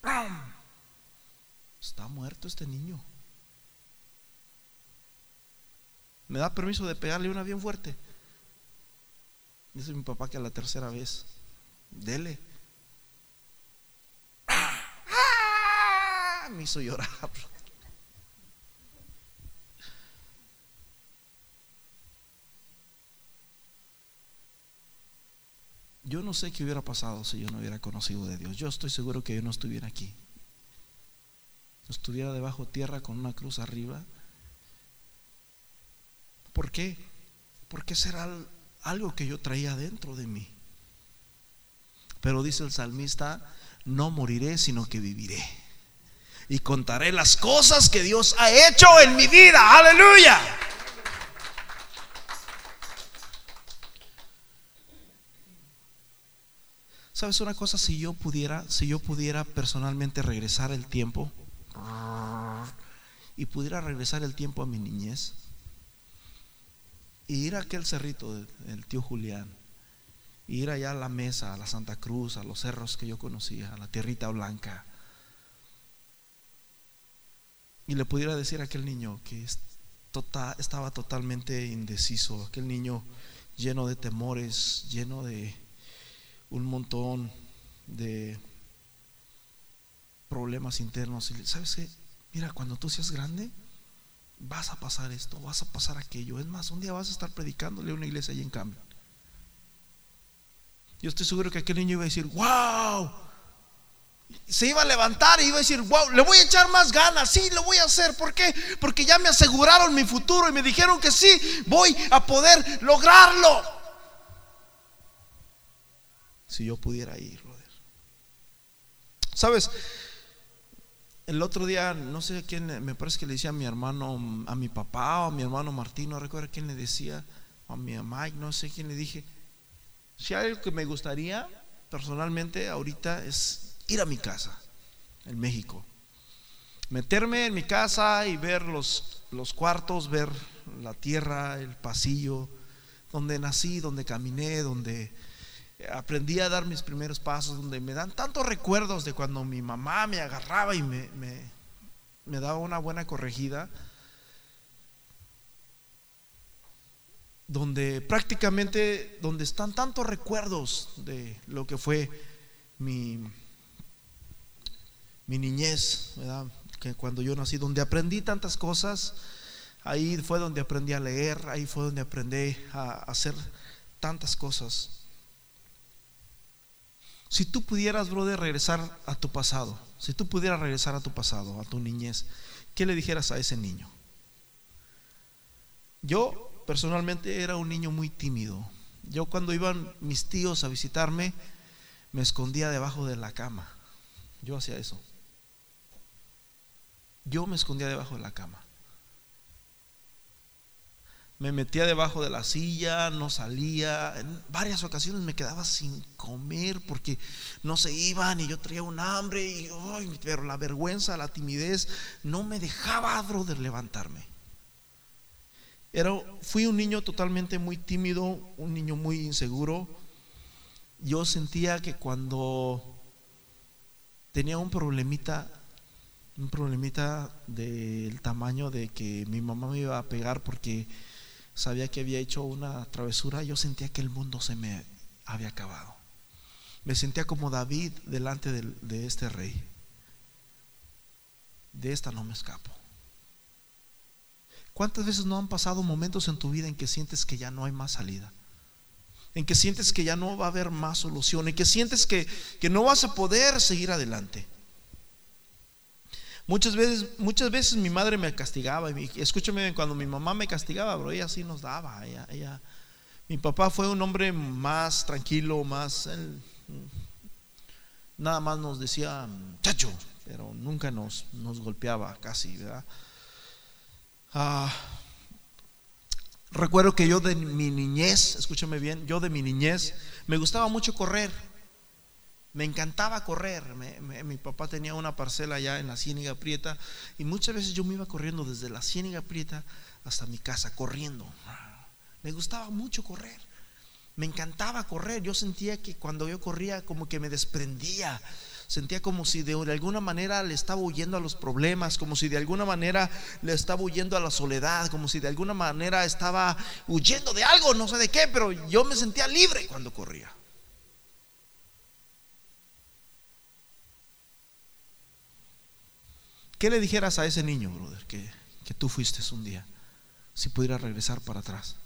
¡Pram! Está muerto este niño. ¿Me da permiso de pegarle una bien fuerte? Dice mi papá que a la tercera vez, dele. ¡Ah! Me hizo llorar. Yo no sé qué hubiera pasado si yo no hubiera conocido de Dios. Yo estoy seguro que yo no estuviera aquí. Estuviera debajo tierra con una cruz arriba. ¿Por qué? Porque será algo que yo traía dentro de mí. Pero dice el salmista, no moriré, sino que viviré. Y contaré las cosas que Dios ha hecho en mi vida. Aleluya. ¿Sabes una cosa? Si yo pudiera, si yo pudiera personalmente regresar el tiempo y pudiera regresar el tiempo a mi niñez y ir a aquel cerrito del tío Julián, y ir allá a la mesa, a la Santa Cruz, a los cerros que yo conocía, a la tierrita blanca, y le pudiera decir a aquel niño que estaba totalmente indeciso, aquel niño lleno de temores, lleno de un montón de problemas internos. Y ¿Sabes qué? Mira, cuando tú seas grande, vas a pasar esto, vas a pasar aquello. Es más, un día vas a estar predicándole a una iglesia ahí en cambio. Yo estoy seguro que aquel niño iba a decir, wow. Se iba a levantar y iba a decir, wow, le voy a echar más ganas, sí, lo voy a hacer. ¿Por qué? Porque ya me aseguraron mi futuro y me dijeron que sí, voy a poder lograrlo. Si yo pudiera ir, brother. Sabes, el otro día, no sé quién, me parece que le decía a mi hermano, a mi papá o a mi hermano Martín, no recuerdo quién le decía, a mi Mike, no sé quién le dije. Si hay algo que me gustaría personalmente ahorita es ir a mi casa en México. Meterme en mi casa y ver los, los cuartos, ver la tierra, el pasillo, donde nací, donde caminé, donde aprendí a dar mis primeros pasos, donde me dan tantos recuerdos de cuando mi mamá me agarraba y me, me, daba una buena corregida, donde prácticamente, donde están tantos recuerdos de lo que fue mi, mi niñez, que cuando yo nací, donde aprendí tantas cosas, ahí fue donde aprendí a leer, ahí fue donde aprendí a hacer tantas cosas. Si tú pudieras, brother, regresar a tu pasado, si tú pudieras regresar a tu pasado, a tu niñez, ¿qué le dijeras a ese niño? Yo personalmente era un niño muy tímido. Yo cuando iban mis tíos a visitarme, me escondía debajo de la cama. Yo hacía eso. Yo me escondía debajo de la cama. Me metía debajo de la silla, no salía. En varias ocasiones me quedaba sin comer porque no se iban y yo traía un hambre. Y, pero la vergüenza, la timidez no me dejaba, de levantarme. Era, fui un niño totalmente muy tímido, un niño muy inseguro. Yo sentía que cuando tenía un problemita, un problemita del tamaño de que mi mamá me iba a pegar porque sabía que había hecho una travesura, yo sentía que el mundo se me había acabado. Me sentía como David delante de, este rey. De esta no me escapo. ¿Cuántas veces no han pasado momentos en tu vida en que sientes que ya no hay más salida? En que sientes que ya no va a haber más solución, en que sientes que, que no vas a poder seguir adelante. Muchas veces, muchas veces mi madre me castigaba. Escúchame bien, cuando mi mamá me castigaba, bro, ella sí nos daba. Ella, mi papá fue un hombre más tranquilo, más. nada más nos decía, chacho, pero nunca nos, nos golpeaba casi, ¿verdad? Ah, recuerdo que yo de mi niñez, escúchame bien, yo de mi niñez, me gustaba mucho correr. Me encantaba correr. mi papá tenía una parcela allá en la Ciénaga Prieta y muchas veces yo me iba corriendo desde la Ciénaga Prieta hasta mi casa, corriendo. Me gustaba mucho correr. Me encantaba correr. Yo sentía que cuando yo corría como que me desprendía. Sentía como si de alguna manera le estaba huyendo a los problemas, como si de alguna manera le estaba huyendo a la soledad, como si de alguna manera estaba huyendo de algo, no sé de qué, pero yo me sentía libre cuando corría. ¿Qué le dijeras a ese niño, brother, que, que tú fuiste un día, si pudiera regresar para atrás?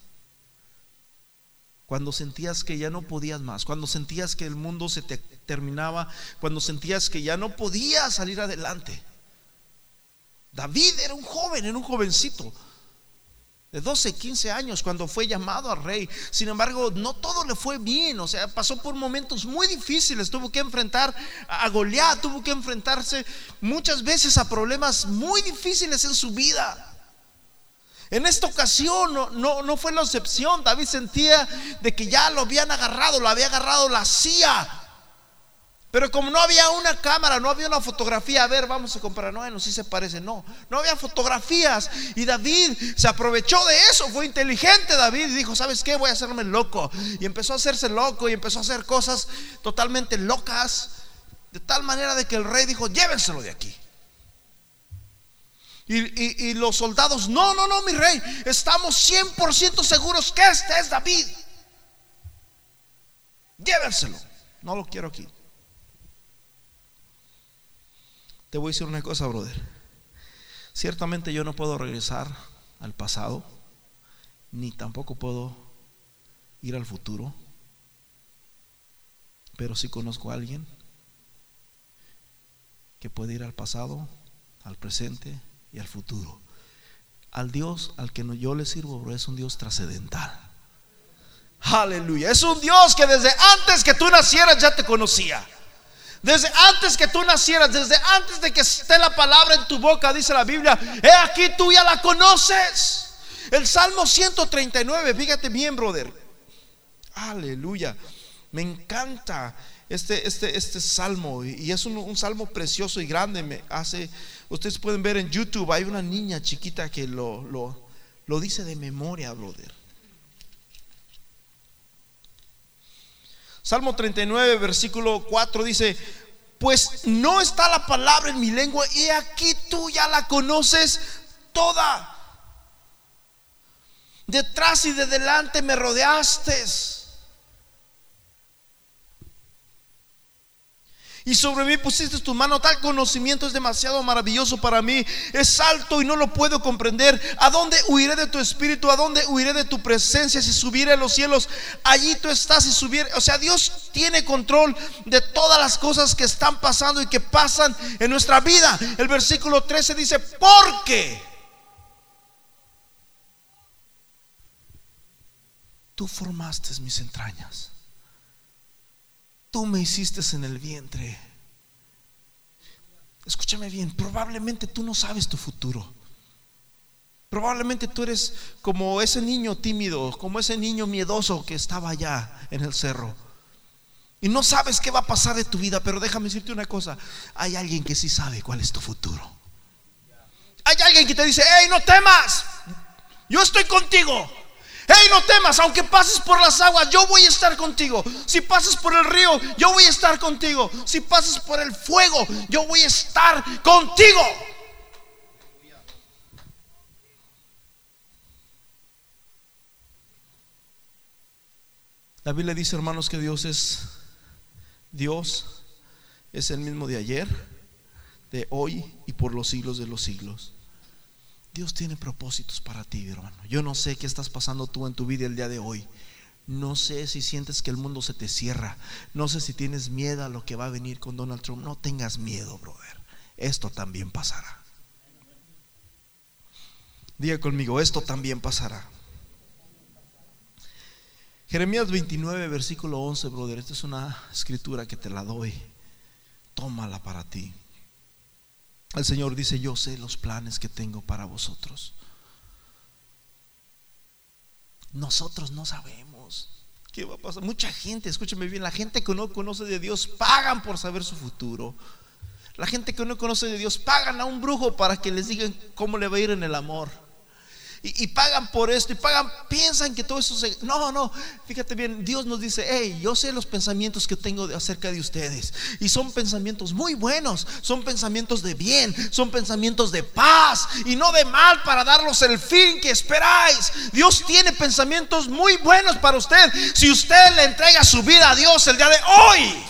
Cuando sentías que ya no podías más, cuando sentías que el mundo se te terminaba, cuando sentías que ya no podías salir adelante. David era un joven, era un jovencito de 12, 15 años cuando fue llamado a rey. Sin embargo, no todo le fue bien, o sea, pasó por momentos muy difíciles, tuvo que enfrentar a Goliat, tuvo que enfrentarse muchas veces a problemas muy difíciles en su vida. En esta ocasión no, no, no fue la excepción, David sentía de que ya lo habían agarrado, lo había agarrado la CIA pero como no había una cámara, no había una fotografía, a ver, vamos a comprar, no, no, sí se parece, no, no había fotografías. Y David se aprovechó de eso, fue inteligente David y dijo, ¿sabes qué? Voy a hacerme loco. Y empezó a hacerse loco y empezó a hacer cosas totalmente locas, de tal manera de que el rey dijo, llévenselo de aquí. Y, y los soldados, no, no, no, mi rey, estamos 100% seguros que este es David. Llévenselo, no lo quiero aquí. Te voy a decir una cosa, brother. Ciertamente yo no puedo regresar al pasado, ni tampoco puedo ir al futuro, pero sí conozco a alguien que puede ir al pasado, al presente y al futuro. Al Dios al que yo le sirvo, bro, es un Dios trascendental. Aleluya. Es un Dios que desde antes que tú nacieras ya te conocía. Desde antes que tú nacieras, desde antes de que esté la palabra en tu boca, dice la Biblia, he aquí tú ya la conoces. El Salmo 139, fíjate bien, brother. Aleluya. Me encanta este, este, este salmo y es un, salmo precioso y grande. Me hace, ustedes pueden ver en YouTube, hay una niña chiquita que lo, lo, lo dice de memoria, brother. Salmo 39, versículo 4 dice, pues no está la palabra en mi lengua y aquí tú ya la conoces toda. Detrás y de delante me rodeaste Y sobre mí pusiste tu mano, tal conocimiento es demasiado maravilloso para mí. Es alto y no lo puedo comprender. ¿A dónde huiré de tu espíritu? ¿A dónde huiré de tu presencia? Si subiere a los cielos, allí tú estás y subir. O sea, Dios tiene control de todas las cosas que están pasando y que pasan en nuestra vida. El versículo 13 dice, porque tú formaste mis entrañas. Tú me hiciste en el vientre. Escúchame bien, probablemente tú no sabes tu futuro. Probablemente tú eres como ese niño tímido, como ese niño miedoso que estaba allá en el cerro. Y no sabes qué va a pasar de tu vida, pero déjame decirte una cosa, hay alguien que sí sabe cuál es tu futuro. Hay alguien que te dice, hey, no temas, yo estoy contigo. Hey, no temas, aunque pases por las aguas, yo voy a estar contigo. Si pasas por el río, yo voy a estar contigo. Si pasas por el fuego, yo voy a estar contigo. La Biblia dice, hermanos, que Dios es Dios es el mismo de ayer, de hoy y por los siglos de los siglos. Dios tiene propósitos para ti, hermano. Yo no sé qué estás pasando tú en tu vida el día de hoy. No sé si sientes que el mundo se te cierra. No sé si tienes miedo a lo que va a venir con Donald Trump. No tengas miedo, brother. Esto también pasará. Diga conmigo, esto también pasará. Jeremías 29, versículo 11, brother. Esta es una escritura que te la doy. Tómala para ti. El Señor dice, yo sé los planes que tengo para vosotros. Nosotros no sabemos qué va a pasar. Mucha gente, escúchame bien, la gente que no conoce de Dios pagan por saber su futuro. La gente que no conoce de Dios pagan a un brujo para que les digan cómo le va a ir en el amor y, pagan por esto y pagan, piensan que todo eso se... No, no, fíjate bien, Dios nos dice, hey, yo sé los pensamientos que tengo acerca de ustedes. Y son pensamientos muy buenos, son pensamientos de bien, son pensamientos de paz y no de mal para darlos el fin que esperáis. Dios tiene pensamientos muy buenos para usted si usted le entrega su vida a Dios el día de hoy.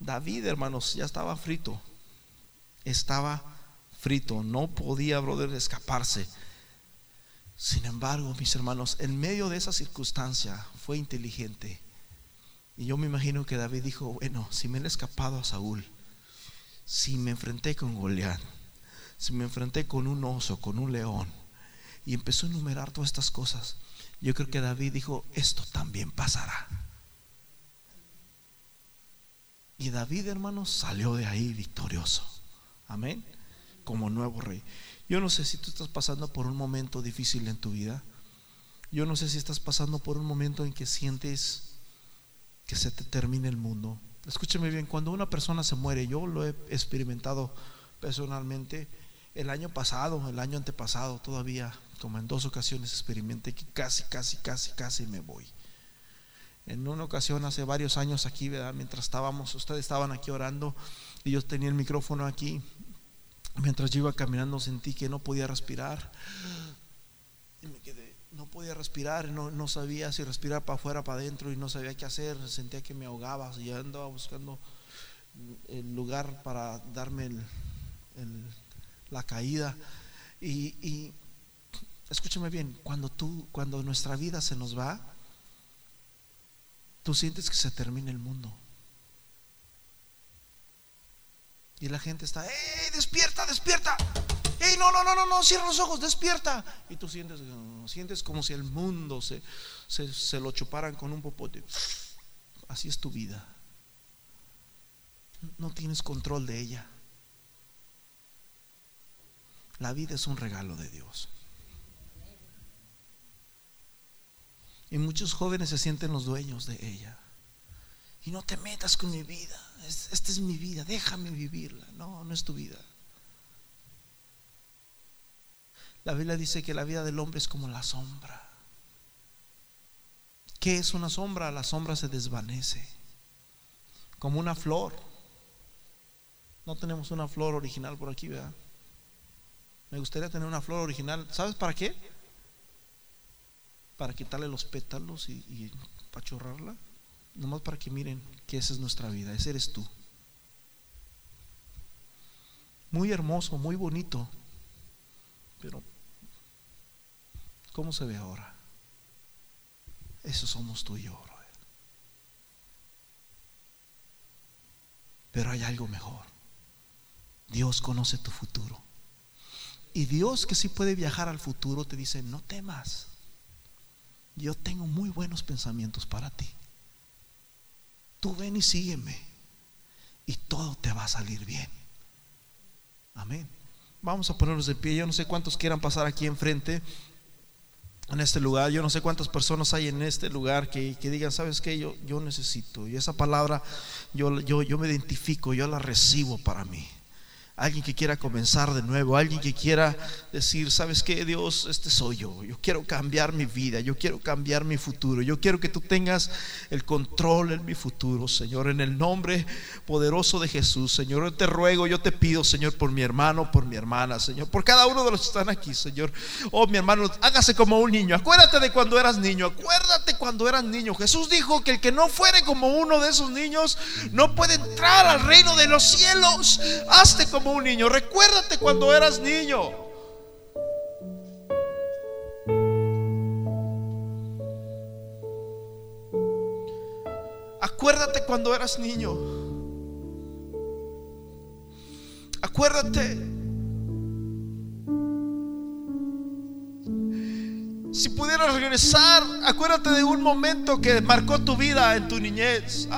David, hermanos, ya estaba frito estaba frito, no podía, brother, escaparse. Sin embargo, mis hermanos, en medio de esa circunstancia fue inteligente. Y yo me imagino que David dijo, bueno, si me he escapado a Saúl, si me enfrenté con Goliat, si me enfrenté con un oso, con un león, y empezó a enumerar todas estas cosas, yo creo que David dijo, esto también pasará. Y David, hermanos, salió de ahí victorioso. Amén. Como nuevo rey. Yo no sé si tú estás pasando por un momento difícil en tu vida. Yo no sé si estás pasando por un momento en que sientes que se te termina el mundo. Escúcheme bien, cuando una persona se muere, yo lo he experimentado personalmente el año pasado, el año antepasado, todavía, como en dos ocasiones experimenté que casi, casi, casi, casi me voy. En una ocasión hace varios años aquí, ¿verdad? mientras estábamos, ustedes estaban aquí orando y yo tenía el micrófono aquí Mientras yo iba caminando sentí que no podía respirar. Y me quedé, no podía respirar, no, no sabía si respirar para afuera, para adentro y no sabía qué hacer. Sentía que me ahogaba. Y andaba buscando el lugar para darme la caída. Y, y escúchame bien, cuando tú, cuando nuestra vida se nos va, tú sientes que se termina el mundo. Y la gente está, ¡eh, despierta, despierta! Ey, no, no, no, no, no, cierra los ojos, despierta. Y tú sientes, sientes como si el mundo se, se, se lo chuparan con un popote. Así es tu vida. No tienes control de ella. La vida es un regalo de Dios. Y muchos jóvenes se sienten los dueños de ella. Y no te metas con mi vida. Esta es mi vida, déjame vivirla. No, no es tu vida. La Biblia dice que la vida del hombre es como la sombra. ¿Qué es una sombra? La sombra se desvanece. Como una flor. No tenemos una flor original por aquí, ¿verdad? Me gustaría tener una flor original. ¿Sabes para qué? Para quitarle los pétalos y, y pachorrarla. Nomás para que miren que esa es nuestra vida. Ese eres tú. Muy hermoso, muy bonito. Pero, ¿cómo se ve ahora? Eso somos tú y yo, brother. Pero hay algo mejor. Dios conoce tu futuro. Y Dios que sí puede viajar al futuro te dice, no temas. Yo tengo muy buenos pensamientos para ti. Tú ven y sígueme. Y todo te va a salir bien. Amén. Vamos a ponernos de pie. Yo no sé cuántos quieran pasar aquí enfrente en este lugar. Yo no sé cuántas personas hay en este lugar que, digan, ¿sabes qué? Yo, yo necesito. Y esa palabra yo, yo, yo me identifico, yo la recibo para mí alguien que quiera comenzar de nuevo, alguien que quiera decir, ¿sabes qué, Dios? Este soy yo. Yo quiero cambiar mi vida, yo quiero cambiar mi futuro. Yo quiero que tú tengas el control en mi futuro, Señor, en el nombre poderoso de Jesús. Señor, yo te ruego, yo te pido, Señor, por mi hermano, por mi hermana, Señor, por cada uno de los que están aquí, Señor. Oh, mi hermano, hágase como un niño. Acuérdate de cuando eras niño, acuérdate cuando eras niño. Jesús dijo que el que no fuere como uno de esos niños no puede entrar al reino de los cielos. Hazte como un niño. Recuérdate cuando eras niño. Acuérdate cuando eras niño. Acuérdate. Si pudieras regresar, acuérdate de un momento que marcó tu vida en tu niñez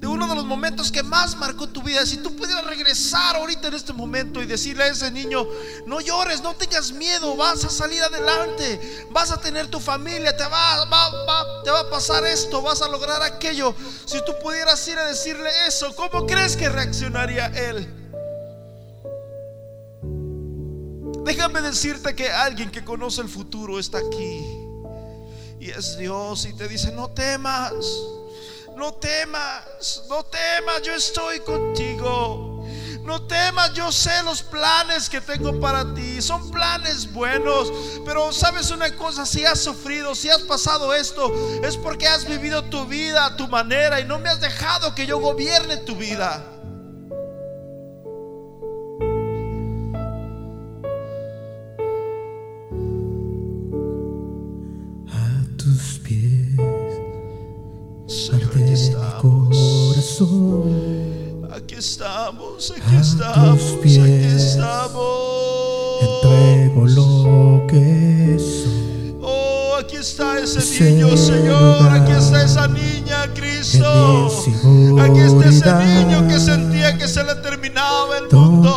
de uno de los momentos que más marcó tu vida. Si tú pudieras regresar ahorita en este momento y decirle a ese niño, no llores, no tengas miedo, vas a salir adelante, vas a tener tu familia, te va, te va a pasar esto, vas a lograr aquello. Si tú pudieras ir a decirle eso, ¿cómo crees que reaccionaría él? Déjame decirte que alguien que conoce el futuro está aquí. Y es Dios y te dice, no temas no temas, no temas, yo estoy contigo. No temas, yo sé los planes que tengo para ti. Son planes buenos. Pero sabes una cosa, si has sufrido, si has pasado esto, es porque has vivido tu vida a tu manera y no me has dejado que yo gobierne tu vida. Aquí estamos, aquí estamos, aquí estamos. Entrego lo que soy. Oh, aquí está ese niño, Señor. Aquí está esa niña, Cristo. Aquí está ese niño que sentía que se le terminaba el mundo.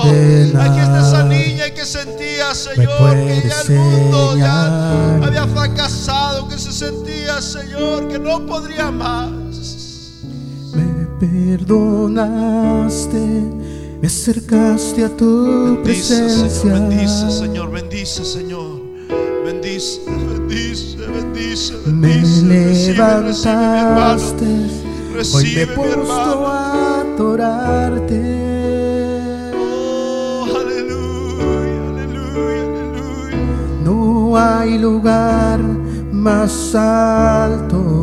Aquí está esa niña que sentía, Señor, que ya el mundo ya había fracasado, que se sentía, Señor, que no podría más perdonaste, me acercaste a tu presencia. Señor, bendice, Señor, bendice, Señor. Bendice, bendice, bendice, bendice. Me levantaste, hoy me he puesto a adorarte. Oh. No hay lugar más alto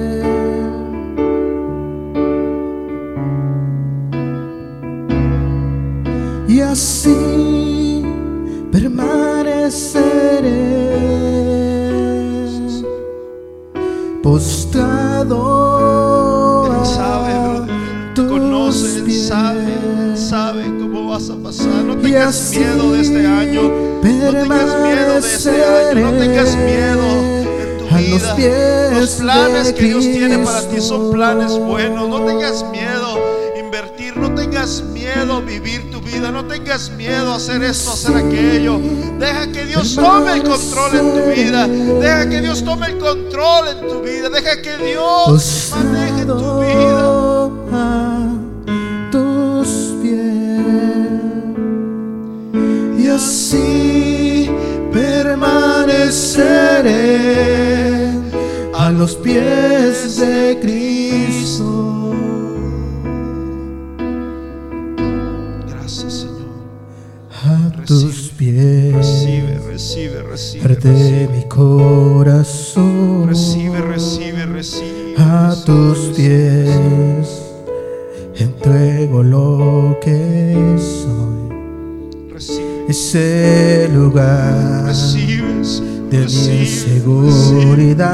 Y así permaneceré postrado Él sabe, brother. Él conoce, Él sabe, Él sabe cómo vas a pasar. No tengas miedo de este año. No tengas miedo de este año. No tengas miedo en tu A los Los planes que Dios tiene para ti son planes buenos. No tengas miedo invertir. No tengas miedo vivir tu vida. No tengas miedo hacer esto, hacer aquello. Deja que Dios tome el control en tu vida. Deja que Dios tome el control en tu vida. Deja que Dios maneje tu vida. a tus pies y así permaneceré a los pies de Cristo. Recibe, recibe, recibe. arde Recibe, mi corazón. recibe, recibe. recibe, a tus pies entrego lo que soy. Recibe, Ese lugar recibe, Señor. de mi Recibe, seguridad.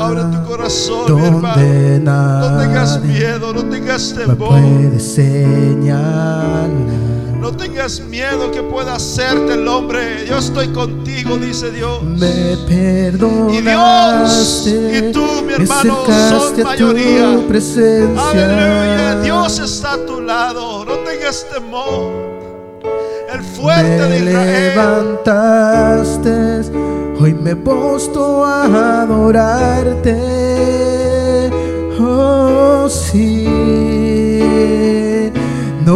Abre tu corazón, mi donde hermano. No tengas miedo, no tengas me temor. puede señalar. No tengas miedo que pueda hacerte el hombre. Yo estoy contigo, dice Dios. Me Y perdonaste, Dios y tú, mi hermano, son mayoría. Aleluya, Dios está a tu lado. No tengas temor. El fuerte de me Israel. levantaste, hoy me he puesto a adorarte. Oh, sí,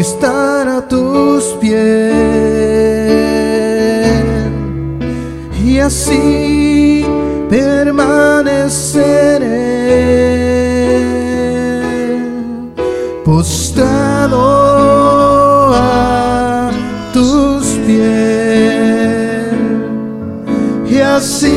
que estar a tus pies. Y así permaneceré postrado a tus pies. Y así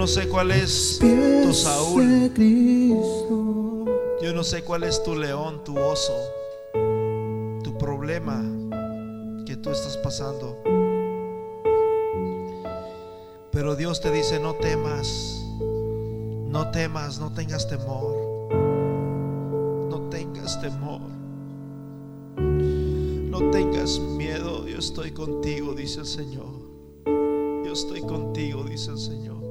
no sé cuál es tu Saúl. Yo no sé cuál es tu león, tu oso, tu problema que tú estás pasando. Pero Dios te dice, no temas, no temas, no tengas temor, no tengas temor, no tengas miedo, yo estoy contigo, dice el Señor. Yo estoy contigo, dice el Señor.